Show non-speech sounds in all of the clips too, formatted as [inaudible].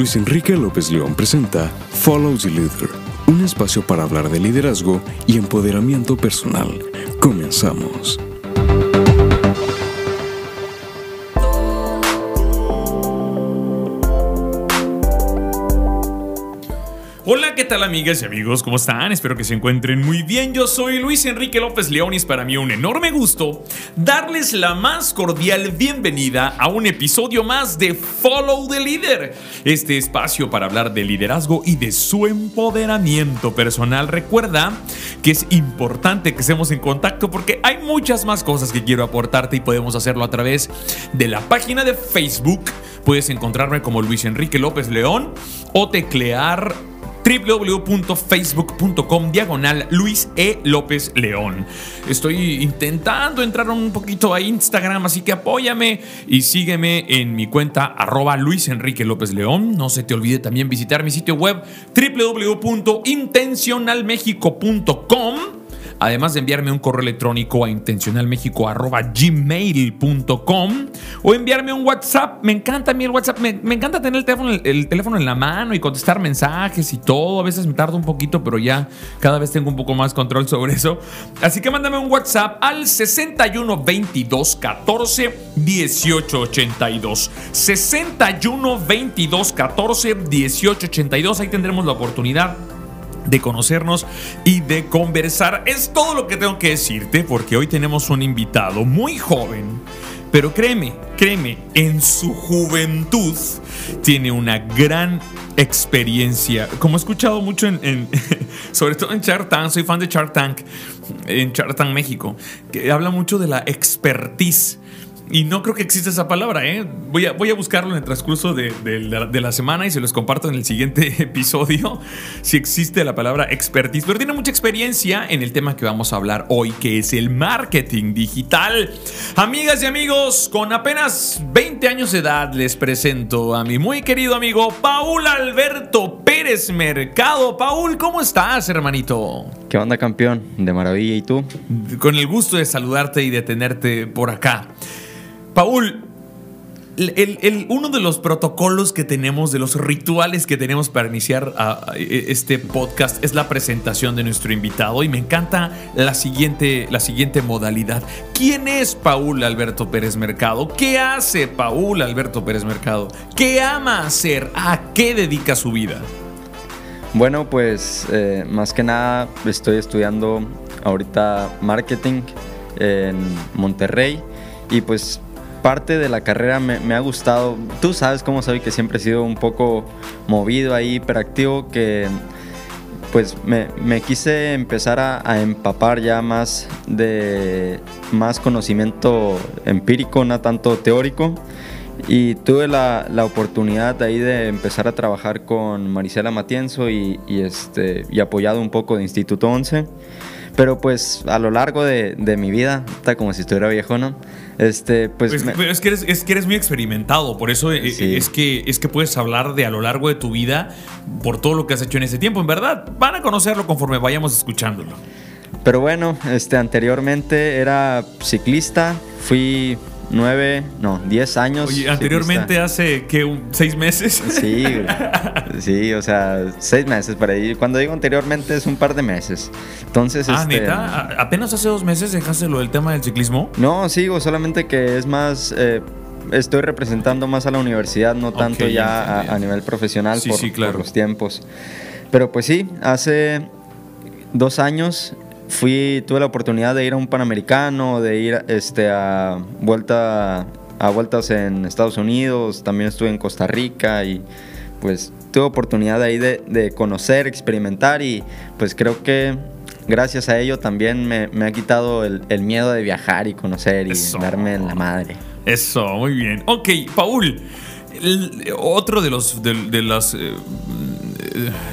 Luis Enrique López León presenta Follow the Leader, un espacio para hablar de liderazgo y empoderamiento personal. Comenzamos. Hola, ¿qué tal amigas y amigos? ¿Cómo están? Espero que se encuentren muy bien. Yo soy Luis Enrique López León y es para mí un enorme gusto darles la más cordial bienvenida a un episodio más de Follow the Leader, este espacio para hablar de liderazgo y de su empoderamiento personal. Recuerda que es importante que estemos en contacto porque hay muchas más cosas que quiero aportarte y podemos hacerlo a través de la página de Facebook. Puedes encontrarme como Luis Enrique López León o teclear www.facebook.com diagonal Luis E. López León. Estoy intentando entrar un poquito a Instagram, así que apóyame y sígueme en mi cuenta arroba Luis Enrique López León. No se te olvide también visitar mi sitio web www.intencionalmexico.com además de enviarme un correo electrónico a intencionalmexico.gmail.com o enviarme un WhatsApp. Me encanta a mí el WhatsApp, me, encanta tener el teléfono, el teléfono en la mano y contestar mensajes y todo. A veces me tarda un poquito, pero ya cada vez tengo un poco más control sobre eso. Así que mándame un WhatsApp al 61 22 14 18 82. 61 22 14 18 82. Ahí tendremos la oportunidad de conocernos y de conversar. Es todo lo que tengo que decirte porque hoy tenemos un invitado muy joven. Pero créeme, créeme, en su juventud tiene una gran experiencia. Como he escuchado mucho en, [laughs] sobre todo en Shark soy fan de Shark en Shark México, que habla mucho de la expertise y no creo que exista esa palabra, ¿eh? Voy a, voy a buscarlo en el transcurso de, la, semana y se los comparto en el siguiente [laughs] episodio si existe la palabra expertise. Pero tiene mucha experiencia en el tema que vamos a hablar hoy, que es el marketing digital. Amigas y amigos, con apenas 20 años de edad les presento a mi muy querido amigo Paul Alberto Pérez Mercado. Paul, ¿cómo estás, hermanito? ¿Qué onda, campeón? De maravilla, ¿y tú? Con el gusto de saludarte y de tenerte por acá. Paul, uno de los protocolos que tenemos, de los rituales que tenemos para iniciar e, este podcast es la presentación de nuestro invitado y me encanta la siguiente, la siguiente modalidad. ¿Quién es Paul Alberto Pérez Mercado? ¿Qué hace Paul Alberto Pérez Mercado? ¿Qué ama hacer? ¿A qué dedica su vida? Bueno, pues eh, más que nada estoy estudiando ahorita marketing en Monterrey y pues parte de la carrera me, ha gustado. Tú sabes cómo soy, que siempre he sido un poco movido ahí, hiperactivo, que pues me, quise empezar a, empapar ya más de más conocimiento empírico, no tanto teórico. Y tuve la, oportunidad ahí de empezar a trabajar con Marisela Matienzo y, este, y apoyado un poco de Instituto 11. Pero pues a lo largo de, mi vida, está como si estuviera viejo, ¿no? Este, pues, pues es, que eres, es que eres muy experimentado, por eso eh, es, que, es que puedes hablar de a lo largo de tu vida por todo lo que has hecho en ese tiempo. En verdad, van a conocerlo conforme vayamos escuchándolo. Pero bueno, este, anteriormente era ciclista, fui nueve, no, diez años. Oye, anteriormente hace, ¿qué? ¿Seis meses? Sí, [laughs] sí, o sea, seis meses para ir. Cuando digo anteriormente es un par de meses. Entonces, ah, este, ¿neta? ¿Apenas hace dos meses dejaste lo del tema del ciclismo? No, sigo, solamente que es más... Eh, estoy representando más a la universidad, no tanto ya a, nivel profesional por, sí, claro. por los tiempos. Pero pues sí, hace dos años fui, tuve la oportunidad de ir a un Panamericano, de ir este, a, vuelta, a vueltas en Estados Unidos, también estuve en Costa Rica y pues tuve oportunidad ahí de, de conocer, experimentar y pues creo que gracias a ello también me, me ha quitado el, el, miedo de viajar y conocer y darme en la madre. Eso, muy bien. Ok, Paul, otro de los, de, de las, eh,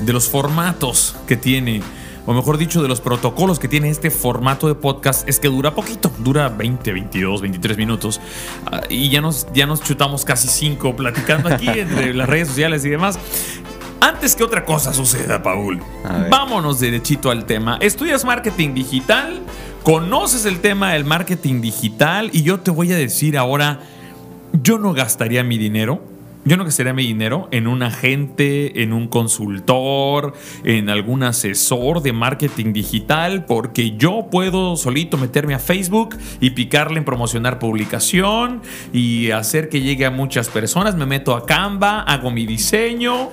de los formatos que tiene o mejor dicho, de los protocolos que tiene este formato de podcast es que dura poquito, dura 20, 22, 23 minutos ah, y ya nos, ya nos chutamos casi 5 platicando aquí [laughs] entre las redes sociales y demás. Antes que otra cosa suceda, Paul, vámonos derechito al tema. Estudias marketing digital, conoces el tema del marketing digital y yo te voy a decir ahora, yo no gastaría mi dinero Yo no gastaría mi dinero en un agente, en un consultor, en algún asesor de marketing digital, porque yo puedo solito meterme a Facebook y picarle en promocionar publicación y hacer que llegue a muchas personas. Me meto a Canva, hago mi diseño,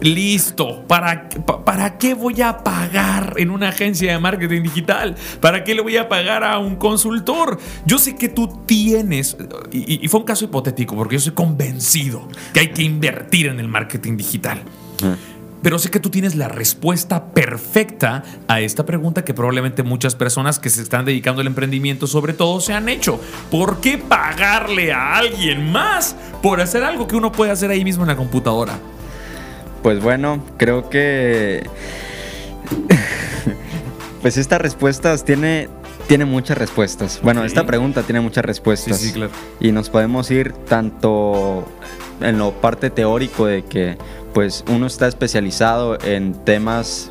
listo. ¿Para, ¿Para qué voy a pagar en una agencia de marketing digital? ¿Para qué le voy a pagar a un consultor? Yo sé que tú tienes, y, y fue un caso hipotético, porque yo soy convencido que hay que invertir en el marketing digital. Pero sé que tú tienes la respuesta perfecta a esta pregunta que probablemente muchas personas que se están dedicando al emprendimiento sobre todo se han hecho. ¿Por qué pagarle a alguien más por hacer algo que uno puede hacer ahí mismo en la computadora? Pues bueno, creo que... [laughs] pues estas respuestas tiene, tiene muchas respuestas. Bueno, esta pregunta tiene muchas respuestas. Sí, sí, claro. Y nos podemos ir tanto en lo parte teórico de que pues uno está especializado en temas,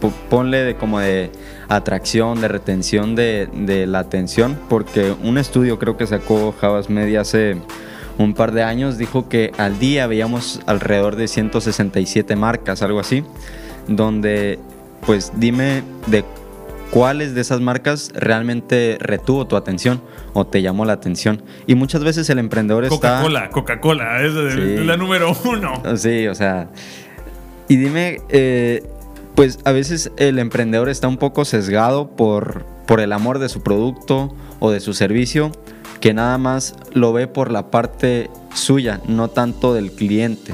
po- ponle de como de atracción, de retención de, de la atención, porque un estudio creo que sacó Javas Media hace un par de años dijo que al día veíamos alrededor de 167 marcas, algo así, donde pues dime de cuáles de esas marcas realmente retuvo tu atención o te llamó la atención. Y muchas veces el emprendedor está... Coca-Cola, Coca-Cola, es Sí. la número uno. Sí, o sea. Y dime, eh, pues a veces el emprendedor está un poco sesgado por, por el amor de su producto o de su servicio, que nada más lo ve por la parte suya, no tanto del cliente.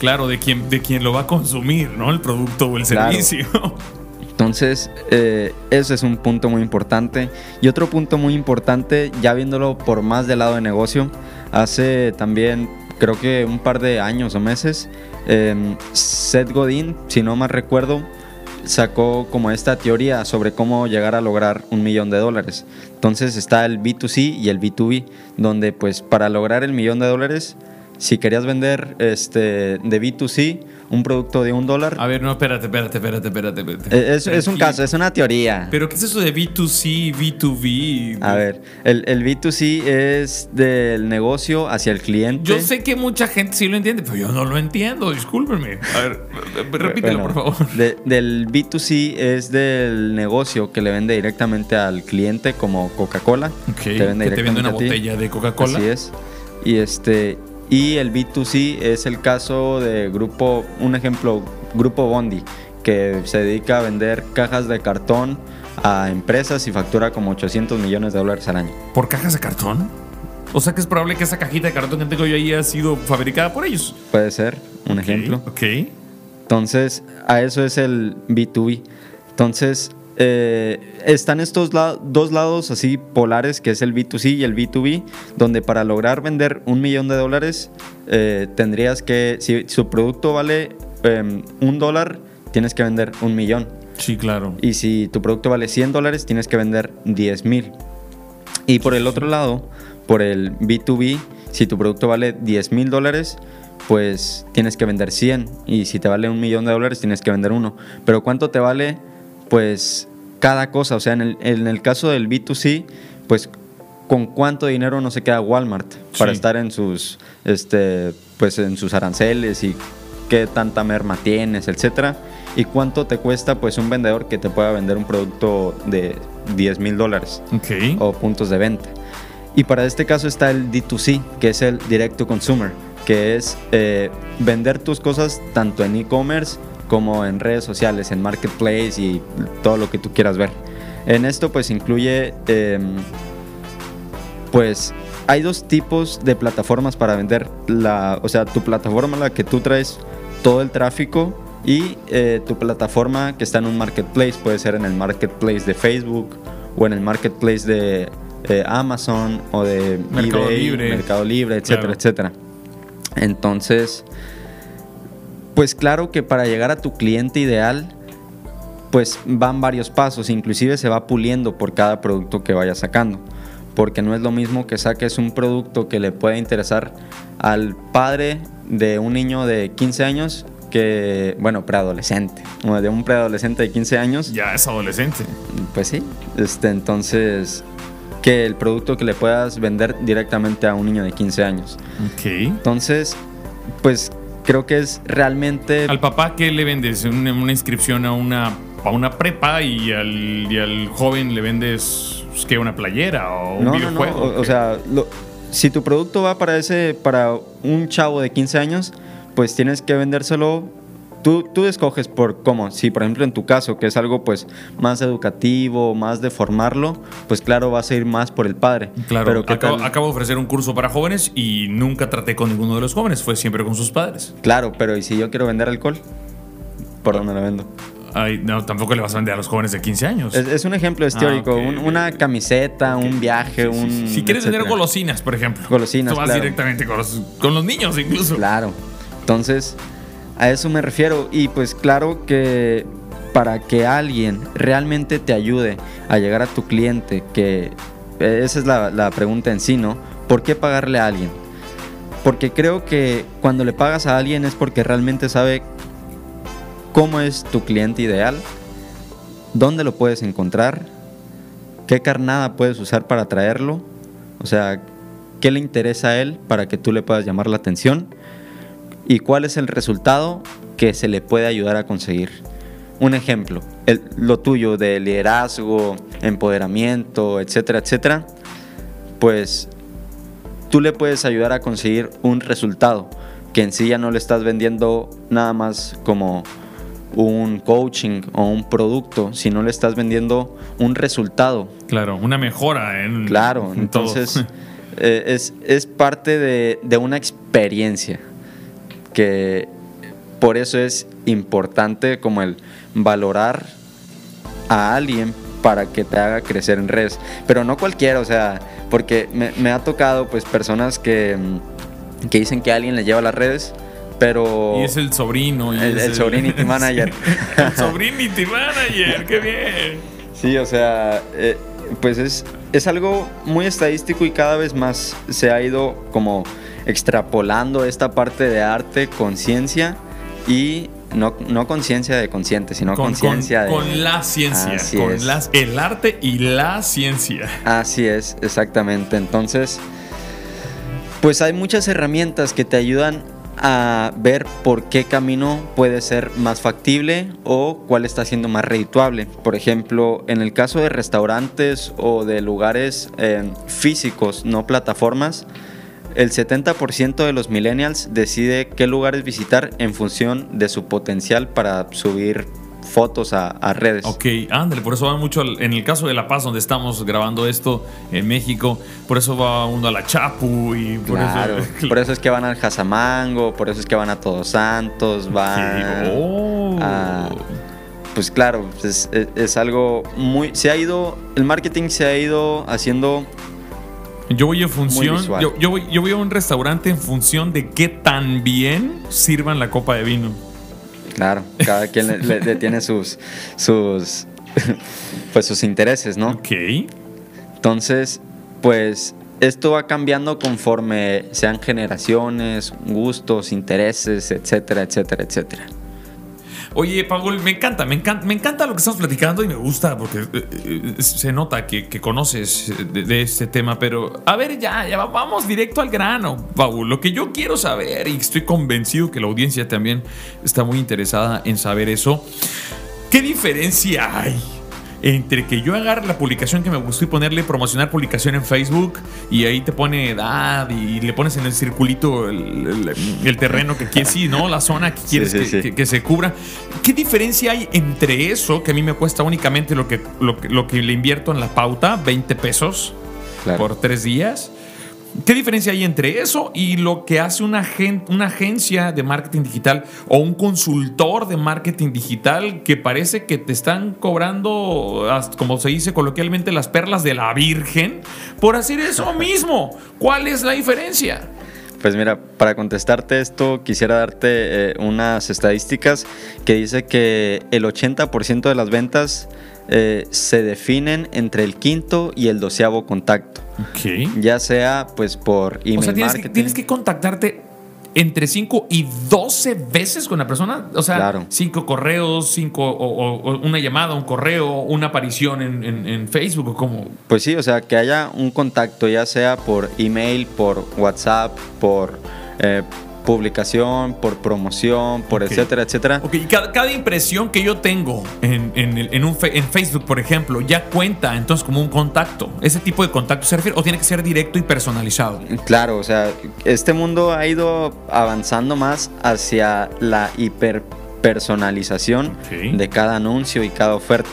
Claro, de quien, de quien lo va a consumir, ¿no? El producto o el Claro. servicio. Entonces, eh, ese es un punto muy importante. Y otro punto muy importante, ya viéndolo por más del lado de negocio, hace también, creo que un par de años o meses, eh, Seth Godin, si no mal recuerdo, sacó como esta teoría sobre cómo llegar a lograr un millón de dólares. Entonces está el B2C y el B2B, donde pues para lograr el millón de dólares, si querías vender este, de B2C un producto de un dólar, A ver, no, espérate, espérate, espérate, espérate. espérate. eh, es, es un caso, es una teoría. Pero ¿qué es eso de B2C, B2B? A ver, el, el B2C es del negocio hacia el cliente. Yo sé que mucha gente sí lo entiende, pero yo no lo entiendo, discúlpenme. A ver, [laughs] repítelo, Bueno, por favor. de- del B2C es del negocio que le vende directamente al cliente, como Coca-Cola. Ok, que te vende una directamente a ti. botella de Coca-Cola. Así es. Y este y el B2C es el caso de grupo, un ejemplo, Grupo Bondi, que se dedica a vender cajas de cartón a empresas y factura como 800 millones de dólares al año. ¿Por cajas de cartón? O sea que es probable que esa cajita de cartón que tengo yo ahí haya sido fabricada por ellos. Puede ser un ejemplo. Ok. Entonces, a eso es el B2B. Entonces, eh, están estos la- dos lados así polares, que es el B2C y el B2B, donde para lograr vender un millón de dólares, eh, tendrías que, si su producto vale em, un dólar, tienes que vender un millón. Sí, claro. Y si tu producto vale 100 dólares, tienes que vender 10 mil. Y por el otro lado, por el B2B, si tu producto vale 10 mil dólares, pues tienes que vender 100. Y si te vale un millón de dólares, tienes que vender uno. Pero ¿cuánto te vale? Pues cada cosa. O sea, en el, en el caso del B2C, pues con cuánto dinero no se queda Walmart para Sí. estar en sus, este, pues en sus aranceles y qué tanta merma tienes, etcétera. Y cuánto te cuesta pues un vendedor que te pueda vender un producto de 10 mil dólares o puntos de venta. Y para este caso está el D2C, que es el Direct to Consumer, que es eh, vender tus cosas tanto en e-commerce como en redes sociales, en marketplace y todo lo que tú quieras ver. En esto pues incluye, em, pues hay dos tipos de plataformas para vender la, o sea, tu plataforma la que tú traes todo el tráfico y eh, tu plataforma que está en un marketplace, puede ser en el marketplace de Facebook o en el marketplace de eh, Amazon o de Mercado eBay, Libre. Mercado Libre, etcétera, Claro. etcétera. Entonces, pues claro que para llegar a tu cliente ideal, pues van varios pasos, inclusive se va puliendo por cada producto que vayas sacando, porque no es lo mismo que saques un producto que le pueda interesar al padre de un niño de 15 años que, bueno, preadolescente, o de un preadolescente de 15 años, Ya es adolescente. pues sí, este, entonces, que el producto que le puedas vender directamente a un niño de 15 años. Ok. Entonces, pues creo que es realmente... Al papá, ¿qué le vendes? Una, una inscripción a una, a una prepa y al, y al joven le vendes pues, ¿qué? una playera o un no, no, videojuego. no, o, o sea, lo- si tu producto va para ese, para un chavo de 15 años, pues tienes que vendérselo. Tú, tú escoges por cómo. Si, por ejemplo, en tu caso, que es algo pues más educativo, más de formarlo, pues claro, vas a ir más por el padre. Claro, Pero ¿qué acabo, de ofrecer un curso para jóvenes y nunca traté con ninguno de los jóvenes, fue siempre con sus padres. Claro, pero ¿y si yo quiero vender alcohol? ¿Por dónde lo vendo? Ay, no, tampoco le vas a vender a los jóvenes de 15 años. Es, es un ejemplo, es teórico. Ah, un- una camiseta, un viaje, un. si quieres vender etcétera. golosinas, por ejemplo. Golosinas, Tú vas claro. directamente con los, con los niños incluso. Claro. Entonces, a eso me refiero. Y pues claro que para que alguien realmente te ayude a llegar a tu cliente, que esa es la, la pregunta en sí, ¿no? ¿Por qué pagarle a alguien? Porque creo que cuando le pagas a alguien es porque realmente sabe cómo es tu cliente ideal, dónde lo puedes encontrar, qué carnada puedes usar para atraerlo, o sea, qué le interesa a él para que tú le puedas llamar la atención y cuál es el resultado que se le puede ayudar a conseguir. Un ejemplo, el- lo tuyo de liderazgo, empoderamiento, etcétera, etcétera, pues tú le puedes ayudar a conseguir un resultado que en sí ya no le estás vendiendo nada más como un coaching o un producto, sino le estás vendiendo un resultado Claro, una mejora en. Claro, en todo. entonces [laughs] eh, es, es parte de, de una experiencia que por eso es importante como el valorar a alguien para que te haga crecer en redes. Pero no cualquiera, o sea, porque me, me ha tocado pues personas que, mm, que dicen que alguien le lleva las redes, pero... Y es el sobrino. y El- el sobrinity [laughs] manager. el sobrinity manager, qué bien. Sí, o sea, eh, pues es, es algo muy estadístico y cada vez más se ha ido como extrapolando esta parte de arte, conciencia y no, no conciencia de consciente, sino Con, conciencia con- de... con la ciencia, Así con es. las, el arte y la ciencia. Así es, exactamente. Entonces, pues hay muchas herramientas que te ayudan a ver por qué camino puede ser más factible o cuál está siendo más redituable. Por ejemplo, en el caso de restaurantes o de lugares eh, físicos, no plataformas, el 70% de los millennials decide qué lugares visitar en función de su potencial para subir fotos a, a redes. Ok, ándale, por eso va mucho, al- en el caso de La Paz, donde estamos grabando esto en México, por eso va uno a la Chapu y por Claro, eso... [laughs] por eso es que van al Jazamango, por eso es que van a Todos Santos, van Oh. a... Pues claro, es, es- es algo muy... Se ha ido, el marketing se ha ido haciendo... Yo voy en función, visual. yo, yo voy, yo voy a un restaurante en función de qué tan bien sirvan la copa de vino. Claro, cada quien le, le- le tiene sus... sus [laughs] pues sus intereses, ¿no? Ok. Entonces, pues esto va cambiando conforme sean generaciones, gustos, intereses, etcétera, etcétera, etcétera. Oye, Paul, me encanta, me encanta, me encanta lo que estás platicando y me gusta porque eh, eh, se nota que, conoces de, de este tema, pero a ver, ya, ya va- vamos directo al grano, Paul. Lo que yo quiero saber y estoy convencido que la audiencia también está muy interesada en saber eso. ¿Qué diferencia hay entre que yo agarre la publicación que me gustó y ponerle promocionar publicación en Facebook y ahí te pone edad y le pones en el circulito el, el- el terreno que quieres, sí, ¿no? La zona que quieres sí, que, sí. que- que se cubra. ¿Qué diferencia hay entre eso, que a mí me cuesta únicamente lo que, lo lo que le invierto en la pauta, 20 pesos Claro. por tres días? ¿Qué diferencia hay entre eso y lo que hace una, una agencia de marketing digital o un consultor de marketing digital que parece que te están cobrando, como se dice coloquialmente, las perlas de la Virgen por hacer eso mismo? ¿Cuál es la diferencia? Pues mira, para contestarte esto, quisiera darte eh, unas estadísticas que dice que el 80% de las ventas eh, se definen entre el quinto y el doceavo contacto, Ok. ya sea pues por email O sea, tienes que, marketing. tienes que contactarte entre 5 y 12 veces con la persona. O sea, Claro. 5 correos, cinco o, o- o una llamada, un correo, una aparición en, en- en Facebook o como. Pues sí, o sea, que haya un contacto, ya sea por email, por WhatsApp, por, eh, publicación, por promoción, por Ok. etcétera, etcétera. Ok, y cada, cada impresión que yo tengo en, en el- en un fe- en Facebook, por ejemplo, ya cuenta entonces como un contacto. ¿Ese tipo de contacto se refiere o tiene que ser directo y personalizado? Claro, o sea, este mundo ha ido avanzando más hacia la hiperpersonalización Ok. de cada anuncio y cada oferta.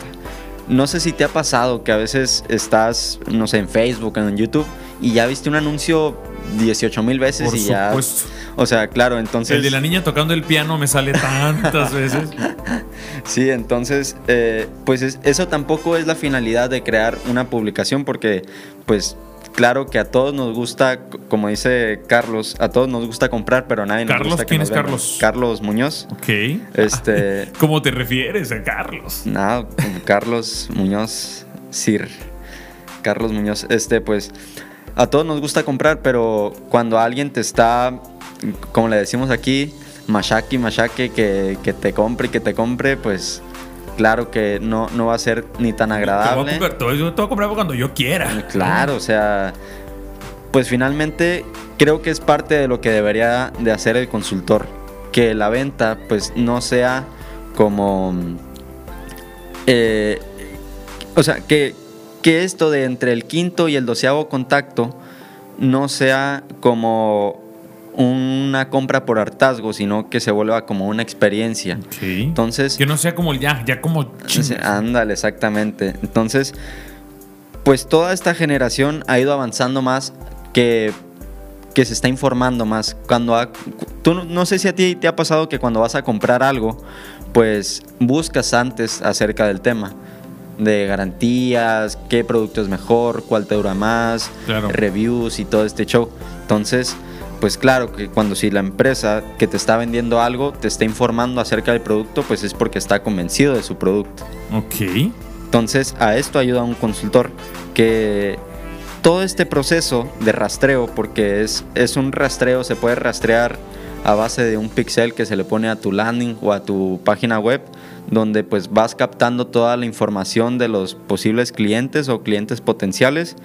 No sé si te ha pasado que a veces estás, no sé, en Facebook, en YouTube y ya viste un anuncio 18 mil veces Por y ya... supuesto. O sea, claro, entonces... El de la niña tocando el piano me sale tantas [laughs] veces. Sí, entonces, eh, pues es- eso tampoco es la finalidad de crear una publicación porque, pues, claro que a todos nos gusta, como dice Carlos, a todos nos gusta comprar, pero a nadie nos Carlos, gusta que ¿quién nos es. Carlos? Carlos Muñoz. Ok. Este, [laughs] ¿Cómo te refieres a Carlos? no, Carlos Muñoz, Sir. Carlos Muñoz, este, pues, a todos nos gusta comprar, pero cuando alguien te está, como le decimos aquí, machaque, machaque, que, que te compre y que te compre, pues, claro que no, no va a ser ni tan Te voy a agradable. comprar, te voy- te voy a comprar cuando yo quiera. Claro, o sea, pues finalmente creo que es parte de lo que debería de hacer el consultor, que la venta pues no sea como, eh, o sea, que, que esto de entre el quinto y el doceavo contacto no sea como una compra por hartazgo, sino que se vuelva como una experiencia. Ok. Entonces, Que no sea como el ya, ya como Sí, chingas. Ándale, exactamente. Entonces, pues toda esta generación ha ido avanzando más que, que se está informando más. Cuando ha- tú no sé si a ti te ha pasado que cuando vas a comprar algo, pues buscas antes acerca del tema de garantías, qué producto es mejor, cuál te dura más, Claro. reviews y todo este show. Entonces, pues claro que cuando si la empresa que te está vendiendo algo te está informando acerca del producto, pues es porque está convencido de su producto. Ok. Entonces, a esto ayuda un consultor que todo este proceso de rastreo, porque es, es un rastreo, se puede rastrear a base de un pixel que se le pone a tu landing o a tu página web, donde pues vas captando toda la información de los posibles clientes o clientes potenciales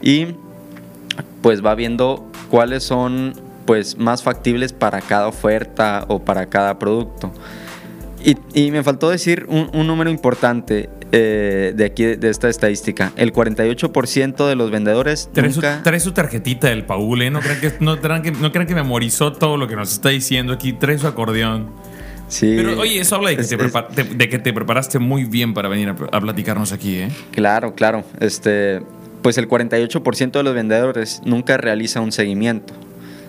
y pues va viendo cuáles son pues más factibles para cada oferta o para cada producto. Y, y me faltó decir un, un número importante eh, de aquí, de esta estadística. El 48% de los vendedores Trae su, nunca... trae su tarjetita del Paul, ¿eh? No crean, que, no, crean que, no crean que memorizó todo lo que nos está diciendo aquí. Trae su acordeón. Sí, Pero oye, eso habla de que, es- te, es- de, que te preparaste muy bien para venir a, a platicarnos aquí, ¿eh? Claro, claro. Este, pues el 48% de los vendedores nunca realiza un seguimiento.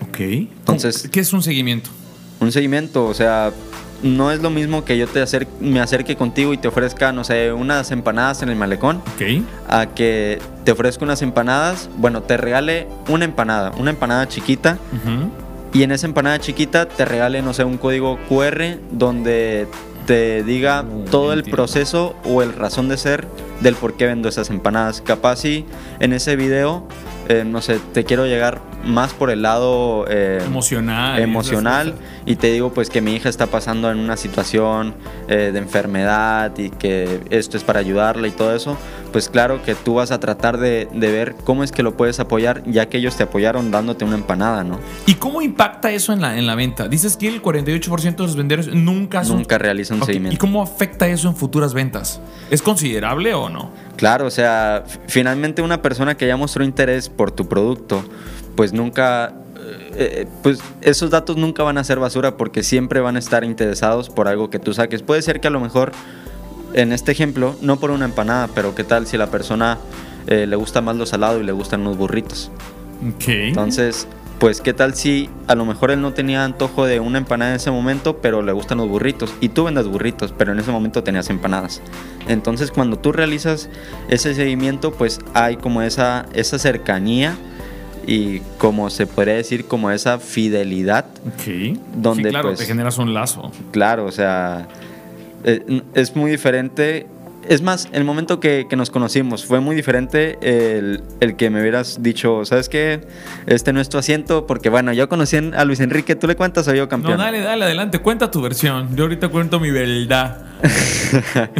Ok. Entonces- ¿Qué es un seguimiento? Un seguimiento, o sea, no es lo mismo que yo te acer- me acerque contigo y te ofrezca, no sé, unas empanadas en el malecón. Ok. a que te ofrezca unas empanadas, bueno, te regale una empanada, una empanada chiquita, Ujú. Y en esa empanada chiquita te regale, no sé, un código QR donde te diga Uh, todo el entiendo. proceso o el razón de ser del por qué vendo esas empanadas. Capaz si en ese video, eh, no sé, te quiero llegar más por el lado eh, Emocional. emocional y te digo pues que mi hija está pasando en una situación eh, de enfermedad y que esto es para ayudarla y todo eso, pues claro que tú vas a tratar de, de ver cómo es que lo puedes apoyar ya que ellos te apoyaron dándote una empanada, ¿no? ¿Y cómo impacta eso en la, en la venta? Dices que el 48% de los vendedores nunca son- Nunca realiza un Ok, ¿Y seguimiento. cómo afecta eso en futuras ventas? ¿Es considerable o no? Claro, o sea, finalmente una persona que ya mostró interés por tu producto, pues nunca, eh, pues esos datos nunca van a ser basura porque siempre van a estar interesados por algo que tú saques. Puede ser que a lo mejor, en este ejemplo, no por una empanada, pero qué tal si la persona eh, le gusta más lo salado y le gustan los burritos. Ok. Entonces, pues qué tal si a lo mejor él no tenía antojo de una empanada en ese momento, pero le gustan los burritos. Y tú vendes burritos, pero en ese momento tenías empanadas. Entonces, cuando tú realizas ese seguimiento, pues hay como esa, esa cercanía y como se podría decir, como esa fidelidad. Ok. Donde, sí, claro, pues- te generas un lazo. Claro, o sea, eh, es muy diferente. Es más, el momento que, que nos conocimos fue muy diferente el, el que me hubieras dicho, ¿sabes qué? Este no es tu asiento, porque bueno, yo conocí a Luis Enrique, ¿tú le cuentas o yo No, campeón? dale, dale, adelante. Cuenta tu versión. Yo ahorita cuento mi verdad. [laughs]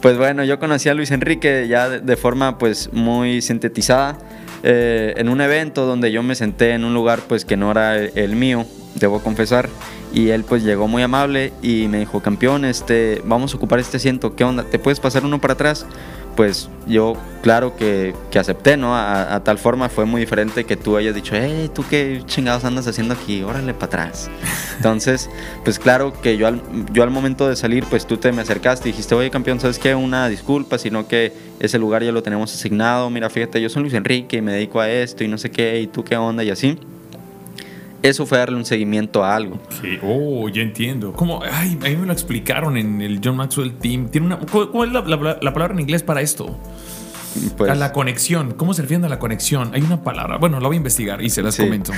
Pues bueno, yo conocí a Luis Enrique ya de, de forma pues muy sintetizada eh, en un evento donde yo me senté en un lugar pues que no era el, el mío debo confesar. Y él pues llegó muy amable y me dijo, campeón, este, vamos a ocupar este asiento, ¿qué onda? ¿Te puedes pasar uno para atrás? Pues yo, claro que, que acepté, ¿no? A, a, tal forma fue muy diferente que tú hayas dicho, hey, ¿tú qué chingados andas haciendo aquí? Órale para atrás. [laughs] Entonces, pues claro que yo al, yo al momento de salir, pues tú te me acercaste y dijiste, oye, campeón, ¿sabes qué? Una disculpa, sino que ese lugar ya lo tenemos asignado. Mira, fíjate, yo soy Luis Enrique y me dedico a esto y no sé qué, y tú qué onda y así eso fue darle un seguimiento a algo. Sí. Oh, ya entiendo. Como, ay, a mí me lo explicaron en el John Maxwell Team. Tiene una, ¿Cuál es la, la, la palabra en inglés para esto? Pues, a la conexión. ¿Cómo se refiere a la conexión? Hay una palabra. Bueno, la voy a investigar y se las Sí. comento.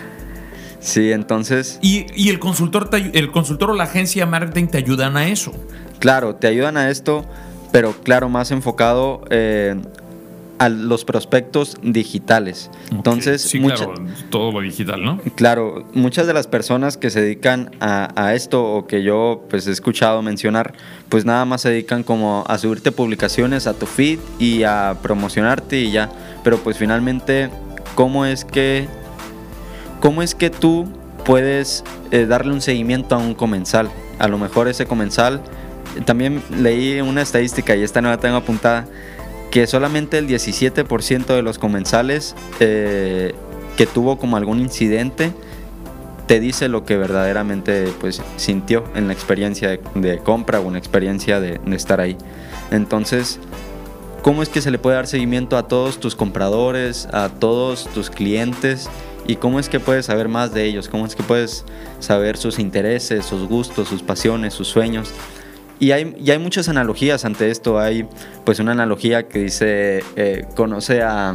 [laughs] sí, entonces, Y, y el consultor, te el consultor o la agencia marketing te ayudan a eso. claro, te ayudan a esto, pero claro, más enfocado eh, a los prospectos digitales. Entonces, sí, mucha- claro, todo lo digital, ¿no? Claro, muchas de las personas que se dedican a, a esto o que yo pues he escuchado mencionar, pues nada más se dedican como a subirte publicaciones a tu feed y a promocionarte y ya. Pero pues finalmente, ¿cómo es que, cómo es que tú puedes eh, darle un seguimiento a un comensal? A lo mejor ese comensal, también leí una estadística y esta no la tengo apuntada, que solamente el 17% de los comensales eh, que tuvo como algún incidente te dice lo que verdaderamente pues sintió en la experiencia de, de compra o en la experiencia de, de estar ahí. Entonces, ¿cómo es que se le puede dar seguimiento a todos tus compradores, a todos tus clientes? ¿Y cómo es que puedes saber más de ellos? ¿Cómo es que puedes saber sus intereses, sus gustos, sus pasiones, sus sueños? Y hay, y hay muchas analogías ante esto. Hay pues una analogía que dice, eh, conoce a,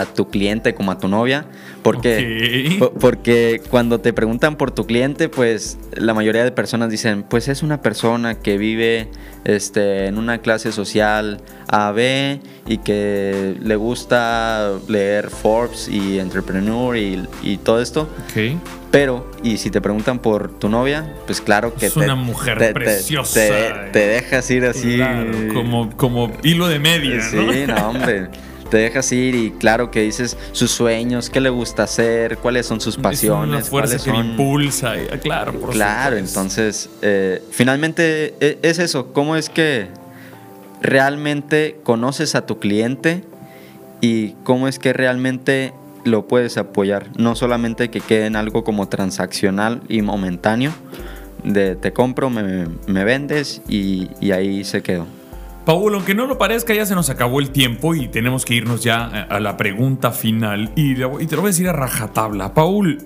a tu cliente como a tu novia. Porque, porque cuando te preguntan por tu cliente, pues la mayoría de personas dicen, pues es una persona que vive este, en una clase social AB y que le gusta leer Forbes y Entrepreneur y, y todo esto. Pero, y si te preguntan por tu novia, pues claro que Es te, una mujer te- preciosa. Te, te dejas ir así. Claro, como, como hilo de media, Sí, ¿no? no, hombre. Te dejas ir y claro que dices sus sueños, qué le gusta hacer, cuáles son sus Es una pasiones, fuerza que son. impulsa. y- ah, Claro, por Claro, entonces, eh, finalmente e- es eso, ¿cómo es que realmente conoces a tu cliente y cómo es que realmente lo puedes apoyar? No solamente que quede en algo como transaccional y momentáneo, de te compro, me, me vendes y, y ahí se quedó. Paul, aunque no lo parezca, ya se nos acabó el tiempo y tenemos que irnos ya a a la pregunta final. Y te lo voy a decir a rajatabla. Paul,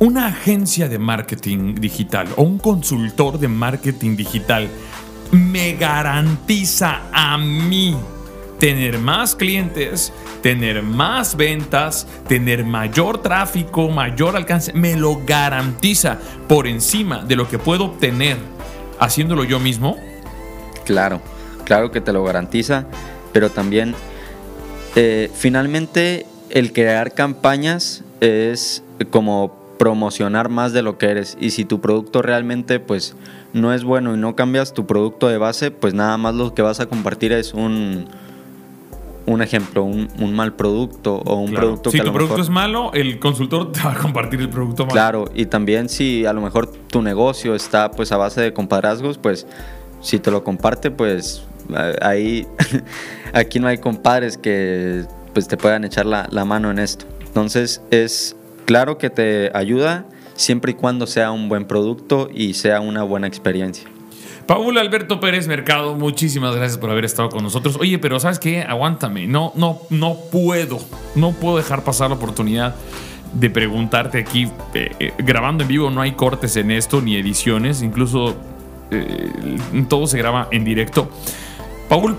una agencia de marketing digital o un consultor de marketing digital me garantiza a mí tener más clientes, tener más ventas, tener mayor tráfico, mayor alcance. Me lo garantiza por encima de lo que puedo obtener haciéndolo yo mismo. Claro, claro que te lo garantiza, pero también eh, finalmente el crear campañas es como promocionar más de lo que eres y si tu producto realmente pues no es bueno y no cambias tu producto de base pues nada más lo que vas a compartir es un un ejemplo un, un mal producto o un Claro. producto si que a tu producto es malo, el consultor te va a compartir el producto malo. Claro, y también si a lo mejor tu negocio está pues a base de compadrazgos, pues si te lo comparte, pues ahí [laughs] aquí no hay compadres que pues te puedan echar la, la mano en esto. Entonces es claro que te ayuda siempre y cuando sea un buen producto y sea una buena experiencia. Paul Alberto Pérez Mercado, muchísimas gracias por haber estado con nosotros. Oye, pero ¿sabes qué? Aguántame. No, no, no puedo. No puedo dejar pasar la oportunidad de preguntarte aquí. eh, eh, grabando en vivo no hay cortes en esto ni ediciones. Incluso eh, todo se graba en directo. Paul,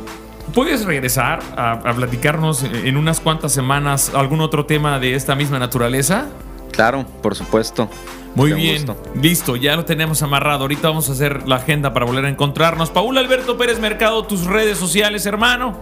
¿puedes regresar a, a platicarnos en unas cuantas semanas algún otro tema de esta misma naturaleza? Claro, por supuesto. Muy bien, gusto. listo, ya lo tenemos amarrado. Ahorita vamos a hacer la agenda para volver a encontrarnos. Paul Alberto Pérez Mercado, tus redes sociales, hermano.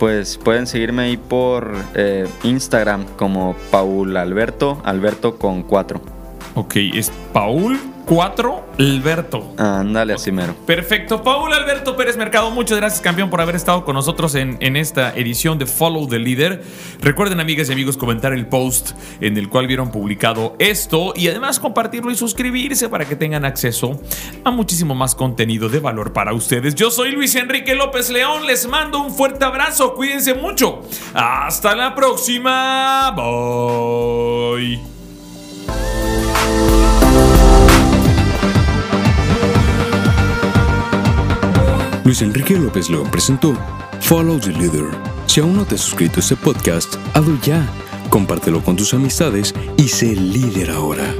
Pues pueden seguirme ahí por eh, Instagram como Paul Alberto, Alberto con 4. Ok, es Paul 4 Alberto. Ándale, así mero. Perfecto. Paul Alberto Pérez Mercado, muchas gracias, campeón, por haber estado con nosotros en, en, esta edición de Follow the Leader. Recuerden, amigas y amigos, comentar el post en el cual vieron publicado esto y además compartirlo y suscribirse para que tengan acceso a muchísimo más contenido de valor para ustedes. Yo soy Luis Enrique López León, les mando un fuerte abrazo, cuídense mucho. Hasta la próxima. Bye. Luis Enrique López León presentó Follow the Leader. Si aún no te has suscrito a este podcast, hazlo ya, compártelo con tus amistades y sé líder ahora.